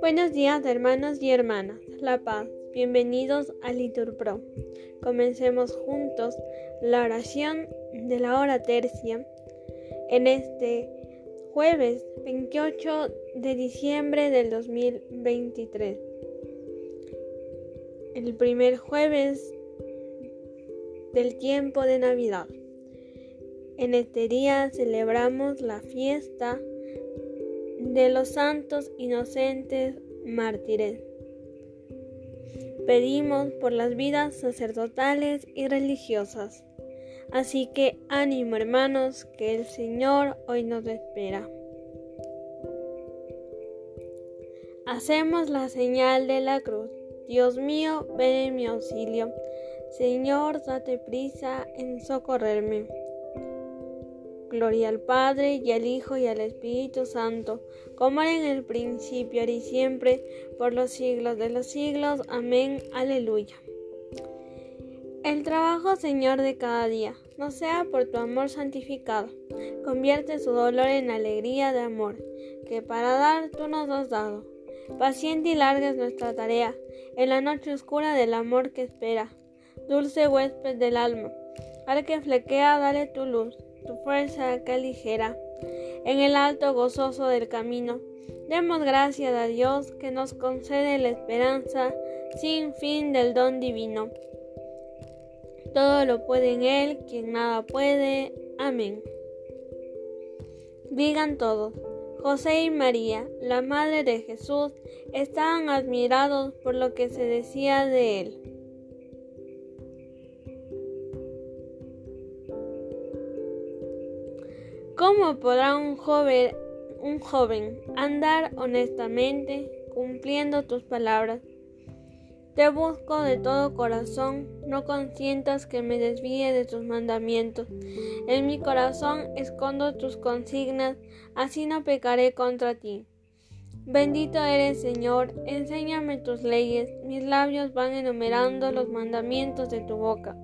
Buenos días hermanos y hermanas, La Paz, bienvenidos a Litur Pro. Comencemos juntos la oración de la hora tercia en este jueves 28 de diciembre del 2023. El primer jueves del tiempo de Navidad. En este día celebramos la fiesta de los santos inocentes mártires. Pedimos por las vidas sacerdotales y religiosas. Así que ánimo hermanos, que el Señor hoy nos espera. Hacemos la señal de la cruz. Dios mío, ven en mi auxilio. Señor, date prisa en socorrerme. Gloria al Padre y al Hijo y al Espíritu Santo, como era en el principio, ahora y siempre, por los siglos de los siglos. Amén. Aleluya. El trabajo, Señor, de cada día, no sea por tu amor santificado. Convierte su dolor en alegría de amor, que para dar tú nos has dado. Paciente y larga es nuestra tarea, en la noche oscura del amor que espera. Dulce huésped del alma, al que flequea, dale tu luz tu fuerza que ligera. En el alto gozoso del camino, demos gracias a Dios que nos concede la esperanza sin fin del don divino. Todo lo puede en Él, quien nada puede. Amén. Digan todos, José y María, la Madre de Jesús, estaban admirados por lo que se decía de Él. ¿Cómo podrá un joven, andar honestamente cumpliendo tus palabras? Te busco de todo corazón, no consientas que me desvíe de tus mandamientos. En mi corazón escondo tus consignas, así no pecaré contra ti. Bendito eres, Señor, enséñame tus leyes, mis labios van enumerando los mandamientos de tu boca.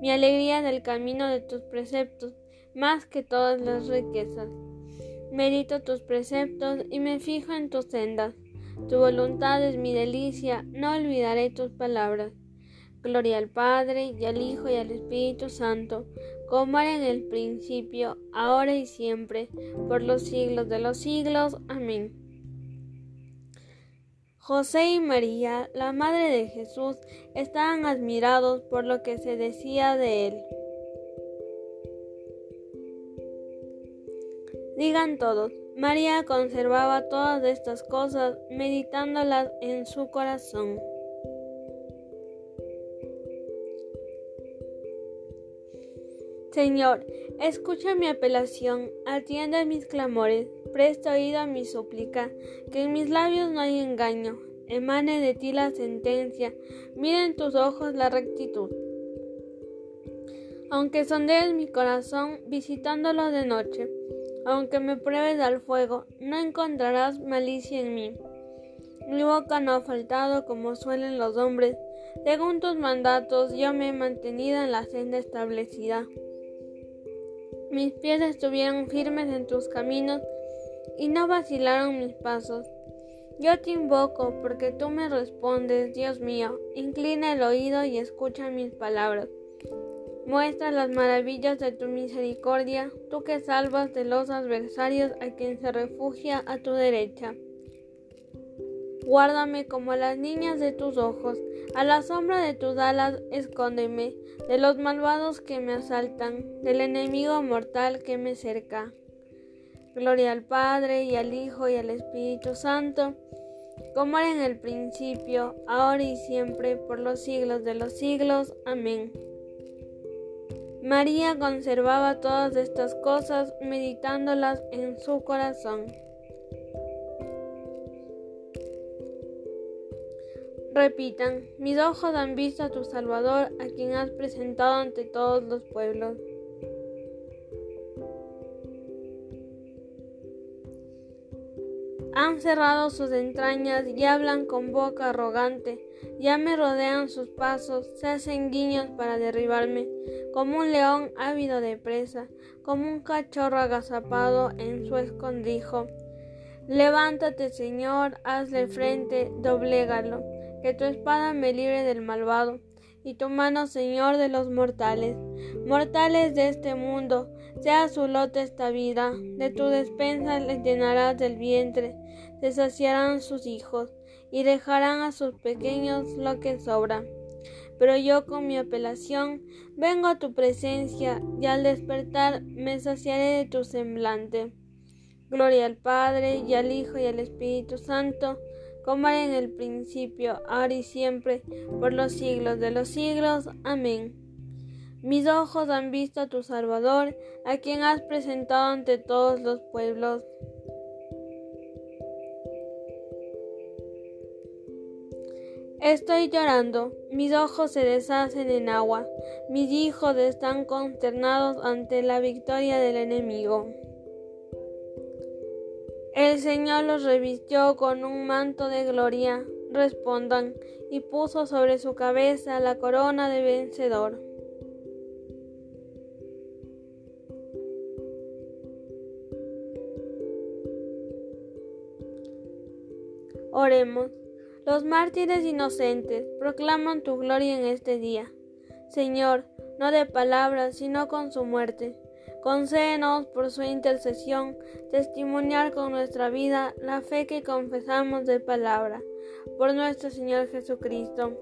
Mi alegría del camino de tus preceptos más que todas las riquezas. Medito tus preceptos y me fijo en tus sendas. Tu voluntad es mi delicia, no olvidaré tus palabras. Gloria al Padre, y al Hijo, y al Espíritu Santo, como era en el principio, ahora y siempre, por los siglos de los siglos. Amén. José y María, la Madre de Jesús, estaban admirados por lo que se decía de él. Digan todos, María conservaba todas estas cosas, meditándolas en su corazón. Señor, escucha mi apelación, atiende mis clamores, presta oído a mi súplica, que en mis labios no hay engaño, emane de ti la sentencia, mira en tus ojos la rectitud. Aunque sondees mi corazón visitándolo de noche, aunque me pruebes al fuego, no encontrarás malicia en mí. Mi boca no ha faltado como suelen los hombres. Según tus mandatos yo me he mantenido en la senda establecida. Mis pies estuvieron firmes en tus caminos y no vacilaron mis pasos. Yo te invoco porque tú me respondes, Dios mío. Inclina el oído y escucha mis palabras. Muestra las maravillas de tu misericordia, tú que salvas de los adversarios a quien se refugia a tu derecha. Guárdame como a las niñas de tus ojos, a la sombra de tus alas escóndeme, de los malvados que me asaltan, del enemigo mortal que me cerca. Gloria al Padre y al Hijo y al Espíritu Santo, como era en el principio, ahora y siempre, por los siglos de los siglos. Amén. María conservaba todas estas cosas meditándolas en su corazón. Repitan, mis ojos han visto a tu Salvador, a quien has presentado ante todos los pueblos. Han cerrado sus entrañas y hablan con boca arrogante. Ya me rodean sus pasos, se hacen guiños para derribarme. Como un león ávido de presa, como un cachorro agazapado en su escondrijo. Levántate, Señor, hazle frente, doblégalo, que tu espada me libre del malvado, y tu mano, Señor, de los mortales. Mortales de este mundo, sea su lote esta vida, de tu despensa les llenarás del vientre, te saciarán sus hijos, y dejarán a sus pequeños lo que sobra. Pero yo con mi apelación vengo a tu presencia, y al despertar me saciaré de tu semblante. Gloria al Padre, y al Hijo, y al Espíritu Santo, como era en el principio, ahora y siempre, por los siglos de los siglos. Amén. Mis ojos han visto a tu Salvador, a quien has presentado ante todos los pueblos. Estoy llorando, mis ojos se deshacen en agua, mis hijos están consternados ante la victoria del enemigo. El Señor los revistió con un manto de gloria, respondan, y puso sobre su cabeza la corona de vencedor. Oremos. Los mártires inocentes proclaman tu gloria en este día. Señor, no de palabras, sino con su muerte Concédenos por su intercesión testimoniar con nuestra vida la fe que confesamos de palabra. Por nuestro Señor Jesucristo.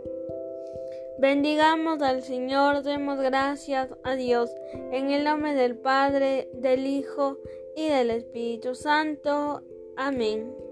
Bendigamos al Señor, demos gracias a Dios, en el nombre del Padre, del Hijo y del Espíritu Santo. Amén.